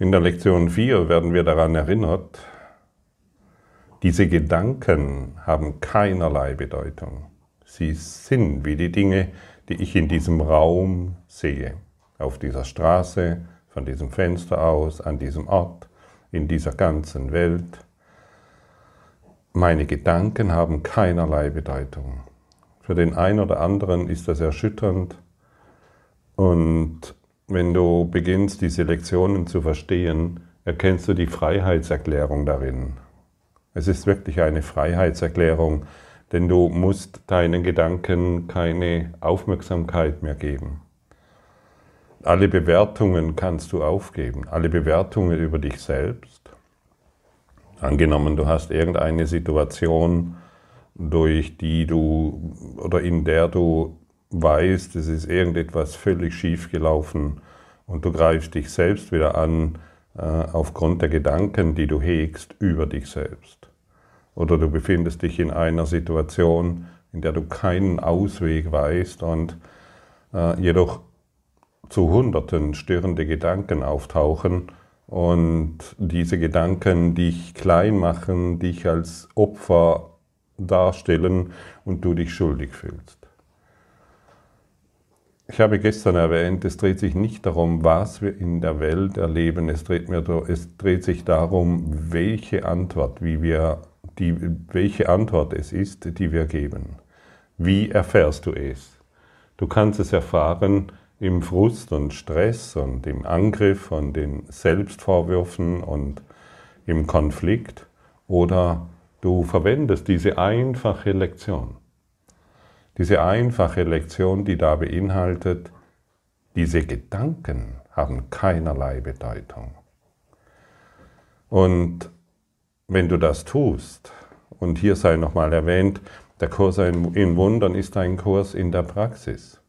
In der Lektion 4 werden wir daran erinnert, diese Gedanken haben keinerlei Bedeutung. Sie sind wie die Dinge, die ich in diesem Raum sehe, auf dieser Straße, von diesem Fenster aus, an diesem Ort, in dieser ganzen Welt. Meine Gedanken haben keinerlei Bedeutung. Für den einen oder anderen ist das erschütternd und wenn du beginnst, diese Lektionen zu verstehen, erkennst du die Freiheitserklärung darin. Es ist wirklich eine Freiheitserklärung, denn du musst deinen Gedanken keine Aufmerksamkeit mehr geben. Alle Bewertungen kannst du aufgeben, alle Bewertungen über dich selbst. Angenommen, du hast irgendeine Situation, durch die du oder in der du weißt, es ist irgendetwas völlig schief gelaufen und du greifst dich selbst wieder an äh, aufgrund der Gedanken, die du hegst über dich selbst. Oder du befindest dich in einer Situation, in der du keinen Ausweg weißt und äh, jedoch zu Hunderten störende Gedanken auftauchen und diese Gedanken dich klein machen, dich als Opfer darstellen und du dich schuldig fühlst. Ich habe gestern erwähnt, es dreht sich nicht darum, was wir in der Welt erleben, es dreht, mir, es dreht sich darum, welche Antwort, wie wir, die, welche Antwort es ist, die wir geben. Wie erfährst du es? Du kannst es erfahren im Frust und Stress und im Angriff und in Selbstvorwürfen und im Konflikt oder du verwendest diese einfache Lektion. Diese einfache Lektion, die da beinhaltet, diese Gedanken haben keinerlei Bedeutung. Und wenn du das tust, und hier sei nochmal erwähnt, der Kurs in Wundern ist ein Kurs in der Praxis.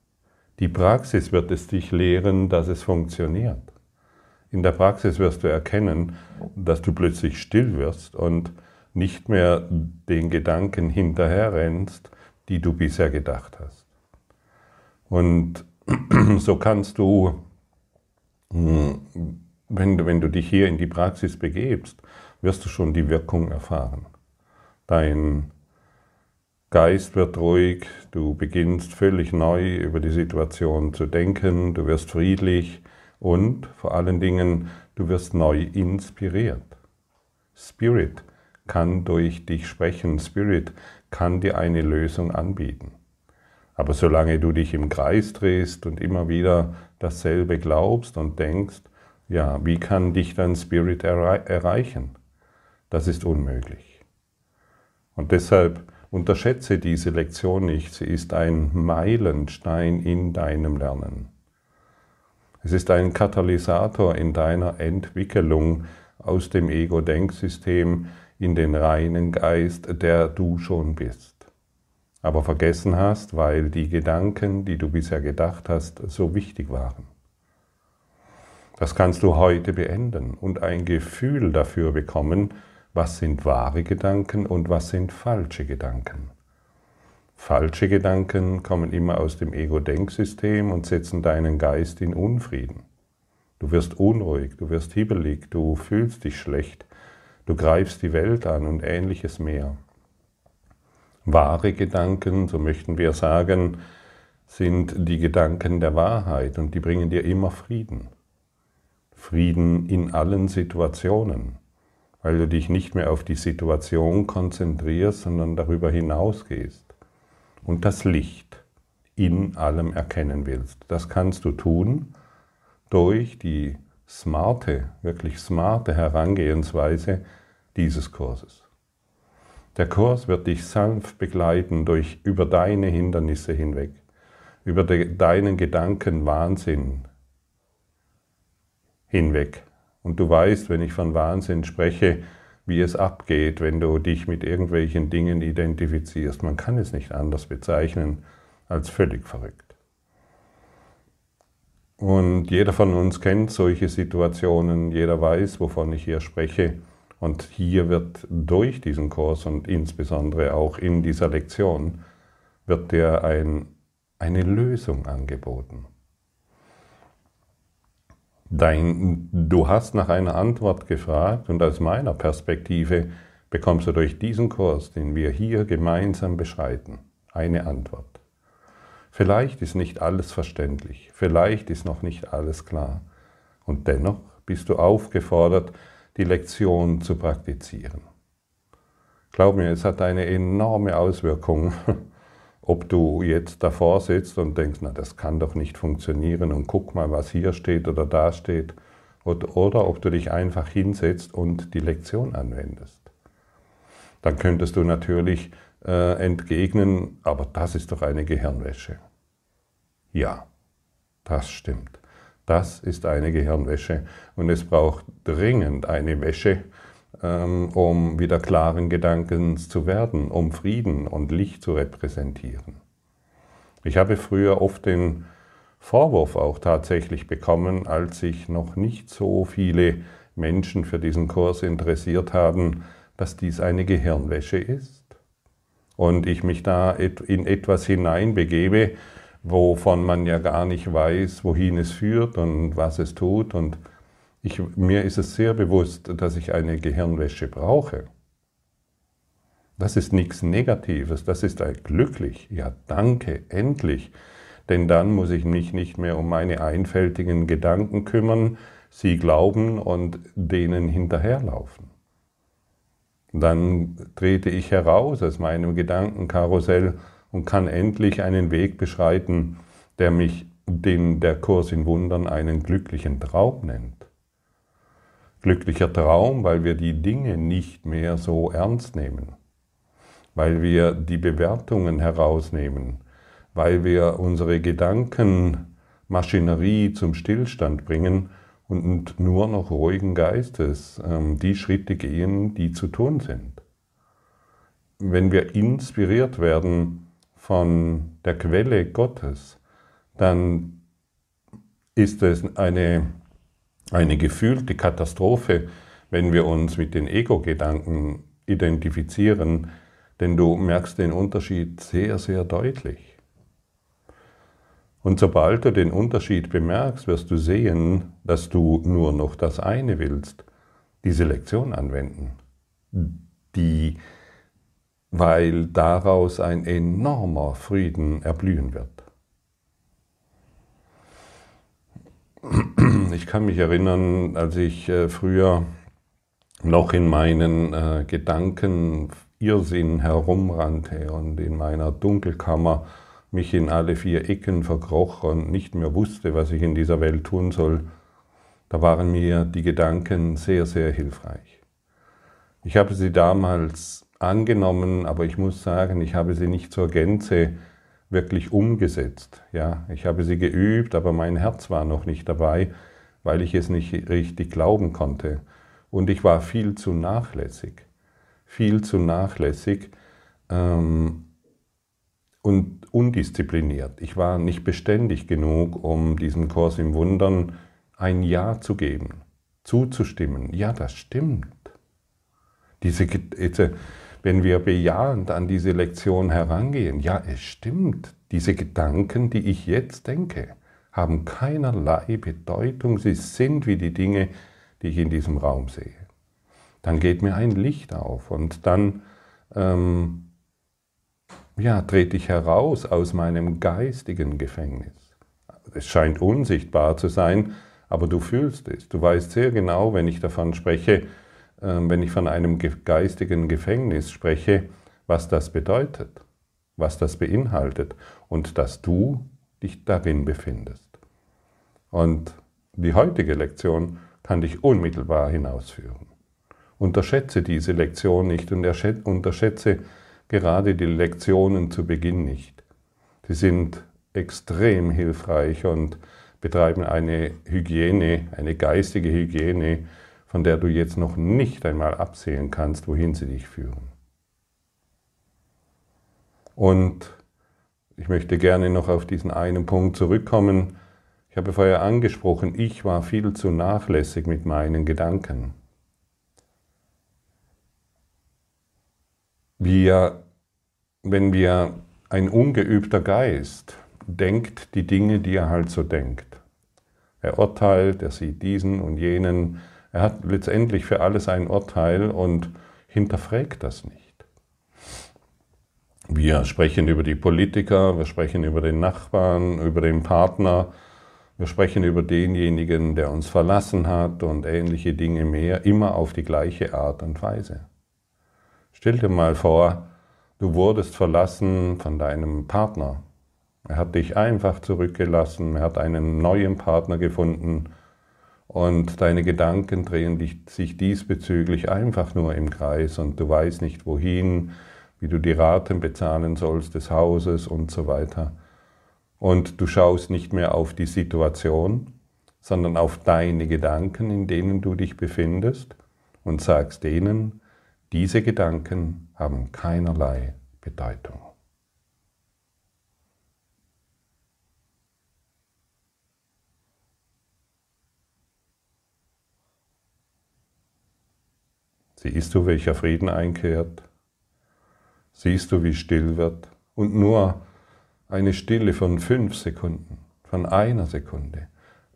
Die Praxis wird es dich lehren, dass es funktioniert. In der Praxis wirst du erkennen, dass du plötzlich still wirst und nicht mehr den Gedanken hinterherrennst, die du bisher gedacht hast. Und so kannst du, hm, wenn du, wenn du dich hier in die Praxis begebst, wirst du schon die Wirkung erfahren. Dein Geist wird ruhig, du beginnst völlig neu über die Situation zu denken, du wirst friedlich und vor allen Dingen, du wirst neu inspiriert. Spirit kann durch dich sprechen, Spirit kann dir eine Lösung anbieten. Aber solange du dich im Kreis drehst und immer wieder dasselbe glaubst und denkst, ja, wie kann dich dein Spirit erreichen? Das ist unmöglich. Und deshalb unterschätze diese Lektion nicht, sie ist ein Meilenstein in deinem Lernen. Es ist ein Katalysator in deiner Entwicklung aus dem Ego-Denksystem in den reinen Geist, der du schon bist. Aber vergessen hast, weil die Gedanken, die du bisher gedacht hast, so wichtig waren. Das kannst du heute beenden und ein Gefühl dafür bekommen, was sind wahre Gedanken und was sind falsche Gedanken. Falsche Gedanken kommen immer aus dem Ego-Denksystem und setzen deinen Geist in Unfrieden. Du wirst unruhig, du wirst hibbelig, du fühlst dich schlecht, Du greifst die Welt an und ähnliches mehr. Wahre Gedanken, so möchten wir sagen, sind die Gedanken der Wahrheit und die bringen dir immer Frieden. Frieden in allen Situationen, weil du dich nicht mehr auf die Situation konzentrierst, sondern darüber hinausgehst und das Licht in allem erkennen willst. Das kannst du tun durch die smarte, wirklich smarte Herangehensweise dieses Kurses. Der Kurs wird dich sanft begleiten durch über deine Hindernisse hinweg, über de, deinen Gedankenwahnsinn hinweg. Und du weißt, wenn ich von Wahnsinn spreche, wie es abgeht, wenn du dich mit irgendwelchen Dingen identifizierst. Man kann es nicht anders bezeichnen als völlig verrückt. Und jeder von uns kennt solche Situationen, jeder weiß, wovon ich hier spreche. Und hier wird durch diesen Kurs und insbesondere auch in dieser Lektion, wird dir ein, eine Lösung angeboten. Dein, du hast nach einer Antwort gefragt und aus meiner Perspektive bekommst du durch diesen Kurs, den wir hier gemeinsam beschreiten, eine Antwort. Vielleicht ist nicht alles verständlich, vielleicht ist noch nicht alles klar und dennoch bist du aufgefordert, die Lektion zu praktizieren. Glaub mir, es hat eine enorme Auswirkung ob du jetzt davor sitzt und denkst, na, das kann doch nicht funktionieren und guck mal, was hier steht oder da steht, oder, oder ob du dich einfach hinsetzt und die Lektion anwendest. Dann könntest du natürlich äh, entgegnen, aber das ist doch eine Gehirnwäsche. Ja, das stimmt. Das ist eine Gehirnwäsche und es braucht dringend eine Wäsche, ähm, um wieder klaren Gedankens zu werden, um Frieden und Licht zu repräsentieren. Ich habe früher oft den Vorwurf auch tatsächlich bekommen, als sich noch nicht so viele Menschen für diesen Kurs interessiert haben, dass dies eine Gehirnwäsche ist. Und ich mich da in etwas hineinbegebe, wovon man ja gar nicht weiß, wohin es führt und was es tut und ich, mir ist es sehr bewusst, dass ich eine Gehirnwäsche brauche. Das ist nichts Negatives, das ist glücklich. Ja, danke, endlich. Denn dann muss ich mich nicht mehr um meine einfältigen Gedanken kümmern, sie glauben und denen hinterherlaufen. Dann trete ich heraus aus meinem Gedankenkarussell und kann endlich einen Weg beschreiten, der mich, den der Kurs in Wundern einen glücklichen Traum nennt. Glücklicher Traum, weil wir die Dinge nicht mehr so ernst nehmen, weil wir die Bewertungen herausnehmen, weil wir unsere Gedankenmaschinerie zum Stillstand bringen und nur noch ruhigen Geistes ähm, die Schritte gehen, die zu tun sind. Wenn wir inspiriert werden von der Quelle Gottes, dann ist es eine eine gefühlte Katastrophe, wenn wir uns mit den Ego-Gedanken identifizieren, denn du merkst den Unterschied sehr, sehr deutlich. Und sobald du den Unterschied bemerkst, wirst du sehen, dass du nur noch das eine willst, diese Lektion anwenden, die, weil daraus ein enormer Frieden erblühen wird. Ich kann mich erinnern, als ich äh, früher noch in meinen äh, Gedanken Irrsinn herumrannte und in meiner Dunkelkammer mich in alle vier Ecken verkroch und nicht mehr wusste, was ich in dieser Welt tun soll, da waren mir die Gedanken sehr, sehr hilfreich. Ich habe sie damals angenommen, aber ich muss sagen, ich habe sie nicht zur Gänze wirklich umgesetzt. Ja, ich habe sie geübt, aber mein Herz war noch nicht dabei, weil ich es nicht richtig glauben konnte. Und ich war viel zu nachlässig, viel zu nachlässig ähm, und undiszipliniert. Ich war nicht beständig genug, um diesem Kurs im Wundern ein Ja zu geben, zuzustimmen. Ja, das stimmt. Diese, diese wenn wir bejahend an diese Lektion herangehen, ja, es stimmt, diese Gedanken, die ich jetzt denke, haben keinerlei Bedeutung, sie sind wie die Dinge, die ich in diesem Raum sehe. Dann geht mir ein Licht auf und dann ähm, ja, trete ich heraus aus meinem geistigen Gefängnis. Es scheint unsichtbar zu sein, aber du fühlst es. Du weißt sehr genau, wenn ich davon spreche, ähm, wenn ich von einem geistigen Gefängnis spreche, was das bedeutet, was das beinhaltet und dass du dich darin befindest. Und die heutige Lektion kann dich unmittelbar hinausführen. Unterschätze diese Lektion nicht und unterschätze gerade die Lektionen zu Beginn nicht. Sie sind extrem hilfreich und betreiben eine Hygiene, eine geistige Hygiene, von der du jetzt noch nicht einmal absehen kannst, wohin sie dich führen. Und ich möchte gerne noch auf diesen einen Punkt zurückkommen. Ich habe vorher angesprochen, ich war viel zu nachlässig mit meinen Gedanken. Wir, wenn wir ein ungeübter Geist denkt die Dinge, die er halt so denkt. Er urteilt, er sieht diesen und jenen. Er hat letztendlich für alles ein Urteil und hinterfragt das nicht. Wir sprechen über die Politiker, wir sprechen über den Nachbarn, über den Partner, wir sprechen über denjenigen, der uns verlassen hat und ähnliche Dinge mehr, immer auf die gleiche Art und Weise. Stell dir mal vor, du wurdest verlassen von deinem Partner. Er hat dich einfach zurückgelassen, er hat einen neuen Partner gefunden und deine Gedanken drehen sich diesbezüglich einfach nur im Kreis und du weißt nicht wohin, wie du die Raten bezahlen sollst des Hauses und so weiter. Und du schaust nicht mehr auf die Situation, sondern auf deine Gedanken, in denen du dich befindest und sagst denen, diese Gedanken haben keinerlei Bedeutung. Siehst du, welcher Frieden einkehrt? siehst du, wie still wird. Und nur eine Stille von fünf Sekunden, von einer Sekunde,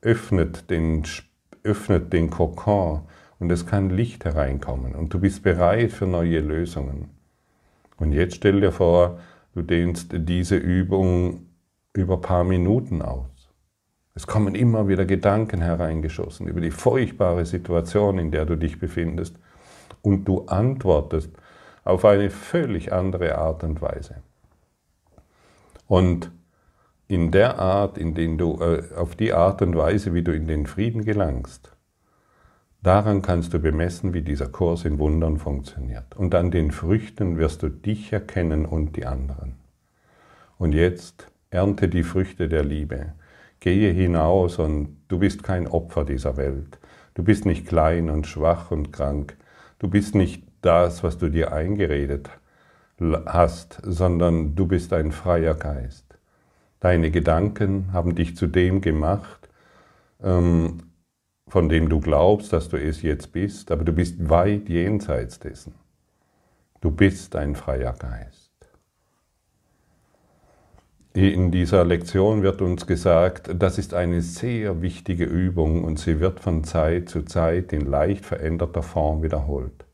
öffnet den, öffnet den Kokon und es kann Licht hereinkommen und du bist bereit für neue Lösungen. Und jetzt stell dir vor, du dehnst diese Übung über paar Minuten aus. Es kommen immer wieder Gedanken hereingeschossen über die furchtbare Situation, in der du dich befindest. Und du antwortest auf eine völlig andere Art und Weise. Und in der Art, in den du, äh, auf die Art und Weise, wie du in den Frieden gelangst, daran kannst du bemessen, wie dieser Kurs in Wundern funktioniert. Und an den Früchten wirst du dich erkennen und die anderen. Und jetzt ernte die Früchte der Liebe. Gehe hinaus und du bist kein Opfer dieser Welt. Du bist nicht klein und schwach und krank. Du bist nicht das, was du dir eingeredet hast, sondern du bist ein freier Geist. Deine Gedanken haben dich zu dem gemacht, ähm, von dem du glaubst, dass du es jetzt bist, aber du bist weit jenseits dessen. Du bist ein freier Geist. In dieser Lektion wird uns gesagt, das ist eine sehr wichtige Übung und sie wird von Zeit zu Zeit in leicht veränderter Form wiederholt.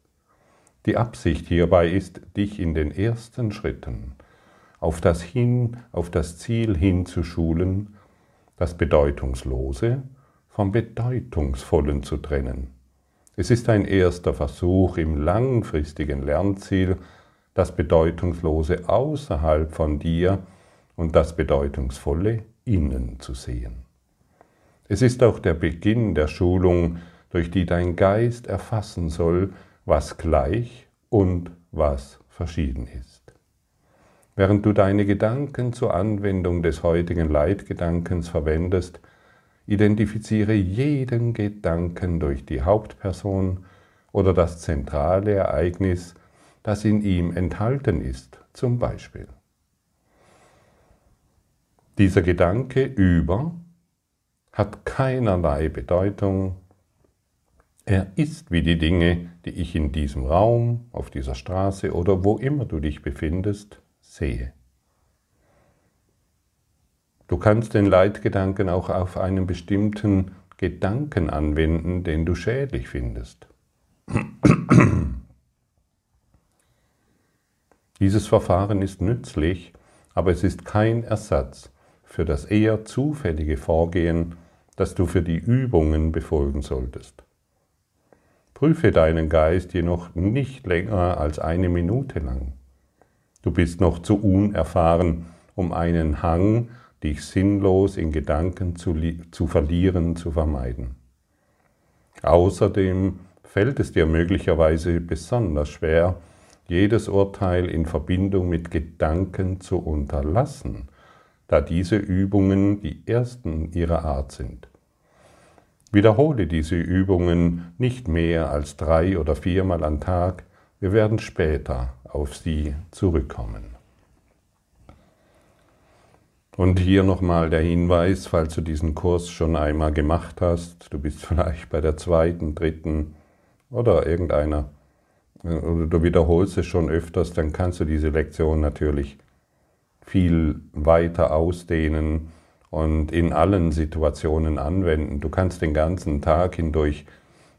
Die Absicht hierbei ist, dich in den ersten Schritten auf das Hin, auf das Ziel hinzuschulen, das Bedeutungslose vom Bedeutungsvollen zu trennen. Es ist ein erster Versuch im langfristigen Lernziel, das Bedeutungslose außerhalb von dir und das Bedeutungsvolle innen zu sehen. Es ist auch der Beginn der Schulung, durch die dein Geist erfassen soll, was gleich und was verschieden ist. Während du deine Gedanken zur Anwendung des heutigen Leitgedankens verwendest, identifiziere jeden Gedanken durch die Hauptperson oder das zentrale Ereignis, das in ihm enthalten ist, zum Beispiel. Dieser Gedanke über hat keinerlei Bedeutung er ist wie die Dinge, die ich in diesem Raum, auf dieser Straße oder wo immer du dich befindest, sehe. Du kannst den Leitgedanken auch auf einen bestimmten Gedanken anwenden, den du schädlich findest. Dieses Verfahren ist nützlich, aber es ist kein Ersatz für das eher zufällige Vorgehen, das du für die Übungen befolgen solltest. Prüfe deinen Geist jedoch nicht länger als eine Minute lang. Du bist noch zu unerfahren, um einen Hang, dich sinnlos in Gedanken zu, zu verlieren, zu vermeiden. Außerdem fällt es dir möglicherweise besonders schwer, jedes Urteil in Verbindung mit Gedanken zu unterlassen, da diese Übungen die ersten ihrer Art sind. Wiederhole diese Übungen nicht mehr als drei oder viermal am Tag. Wir werden später auf sie zurückkommen. Und hier nochmal der Hinweis, falls du diesen Kurs schon einmal gemacht hast, du bist vielleicht bei der zweiten, dritten oder irgendeiner, oder du wiederholst es schon öfters, dann kannst du diese Lektion natürlich viel weiter ausdehnen und in allen Situationen anwenden. Du kannst den ganzen Tag hindurch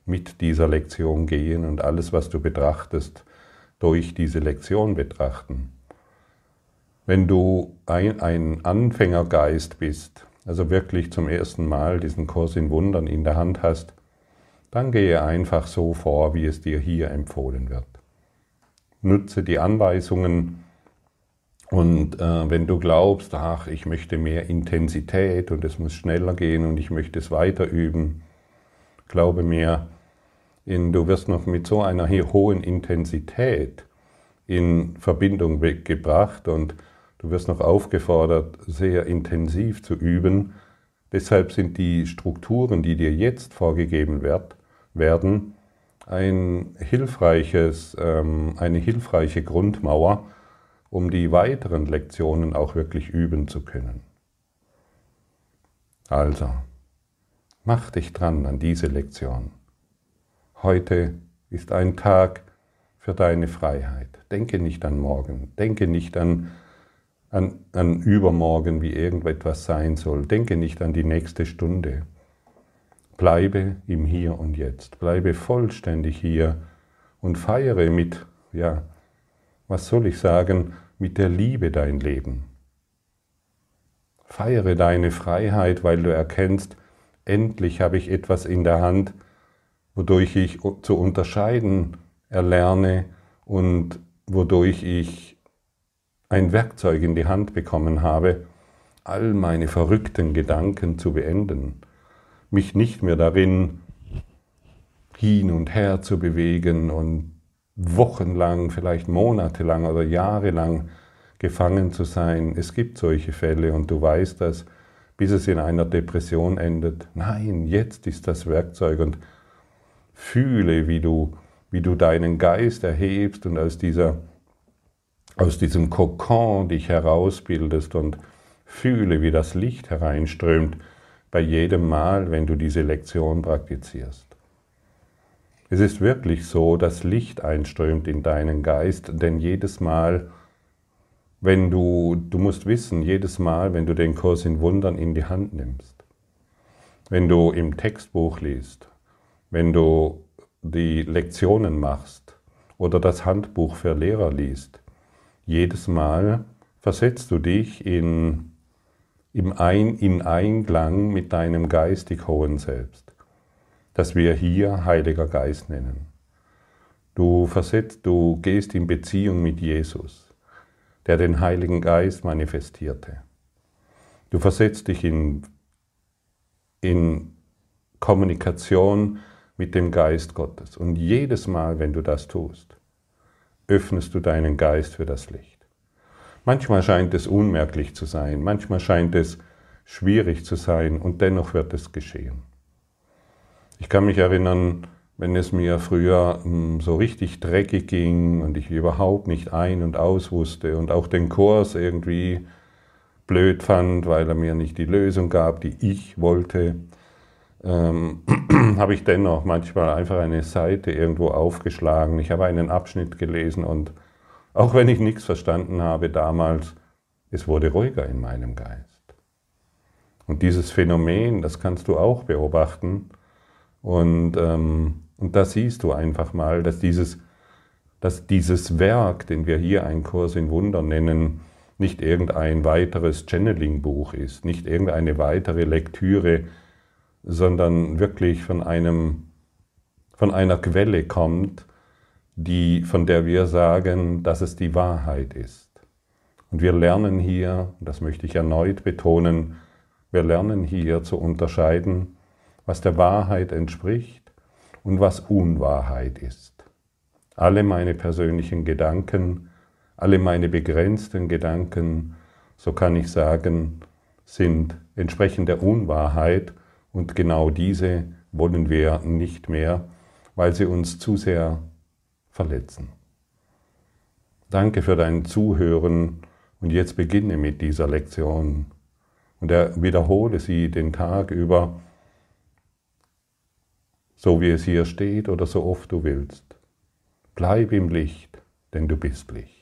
mit dieser Lektion gehen und alles, was du betrachtest, durch diese Lektion betrachten. Wenn du ein, ein Anfängergeist bist, also wirklich zum ersten Mal diesen Kurs in Wundern in der Hand hast, dann gehe einfach so vor, wie es dir hier empfohlen wird. Nutze die Anweisungen und äh, wenn du glaubst, ach, ich möchte mehr Intensität und es muss schneller gehen und ich möchte es weiter üben, glaube mir, in, du wirst noch mit so einer hohen Intensität in Verbindung gebracht und du wirst noch aufgefordert, sehr intensiv zu üben. Deshalb sind die Strukturen, die dir jetzt vorgegeben wird, werden, ein hilfreiches, ähm, eine hilfreiche Grundmauer, um die weiteren Lektionen auch wirklich üben zu können. Also, mach dich dran an diese Lektion. Heute ist ein Tag für deine Freiheit. Denke nicht an morgen, denke nicht an, an, an übermorgen, wie irgendetwas sein soll, denke nicht an die nächste Stunde. Bleibe im Hier und Jetzt, bleibe vollständig hier und feiere mit, ja, was soll ich sagen, mit der Liebe dein Leben. Feiere deine Freiheit, weil du erkennst, endlich habe ich etwas in der Hand, wodurch ich zu unterscheiden erlerne und wodurch ich ein Werkzeug in die Hand bekommen habe, all meine verrückten Gedanken zu beenden, mich nicht mehr darin hin und her zu bewegen und wochenlang, vielleicht monatelang oder jahrelang gefangen zu sein. Es gibt solche Fälle und du weißt das, bis es in einer Depression endet. Nein, jetzt ist das Werkzeug und fühle, wie du, wie du deinen Geist erhebst und aus, dieser, aus diesem Kokon dich herausbildest und fühle, wie das Licht hereinströmt bei jedem Mal, wenn du diese Lektion praktizierst. Es ist wirklich so, dass Licht einströmt in deinen Geist, denn jedes Mal, wenn du, du musst wissen, jedes Mal, wenn du den Kurs in Wundern in die Hand nimmst, wenn du im Textbuch liest, wenn du die Lektionen machst oder das Handbuch für Lehrer liest, jedes Mal versetzt du dich in, im Ein, in Einklang mit deinem geistig hohen Selbst das wir hier Heiliger Geist nennen. Du versetzt, du gehst in Beziehung mit Jesus, der den Heiligen Geist manifestierte. Du versetzt dich in, in Kommunikation mit dem Geist Gottes. Und jedes Mal, wenn du das tust, öffnest du deinen Geist für das Licht. Manchmal scheint es unmerklich zu sein, manchmal scheint es schwierig zu sein und dennoch wird es geschehen. Ich kann mich erinnern, wenn es mir früher hm, so richtig dreckig ging und ich überhaupt nicht ein- und aus wusste und auch den Kurs irgendwie blöd fand, weil er mir nicht die Lösung gab, die ich wollte, ähm, habe ich dennoch manchmal einfach eine Seite irgendwo aufgeschlagen. Ich habe einen Abschnitt gelesen und auch wenn ich nichts verstanden habe damals, es wurde ruhiger in meinem Geist. Und dieses Phänomen, das kannst du auch beobachten, und, ähm, und da siehst du einfach mal, dass dieses, dass dieses Werk, den wir hier ein Kurs in Wunder nennen, nicht irgendein weiteres Channeling-Buch ist, nicht irgendeine weitere Lektüre, sondern wirklich von, einem, von einer Quelle kommt, die, von der wir sagen, dass es die Wahrheit ist. Und wir lernen hier, das möchte ich erneut betonen, wir lernen hier zu unterscheiden was der Wahrheit entspricht und was Unwahrheit ist. Alle meine persönlichen Gedanken, alle meine begrenzten Gedanken, so kann ich sagen, sind entsprechend der Unwahrheit und genau diese wollen wir nicht mehr, weil sie uns zu sehr verletzen. Danke für dein Zuhören und jetzt beginne mit dieser Lektion und wiederhole sie den Tag über so wie es hier steht oder so oft du willst. Bleib im Licht, denn du bist Licht.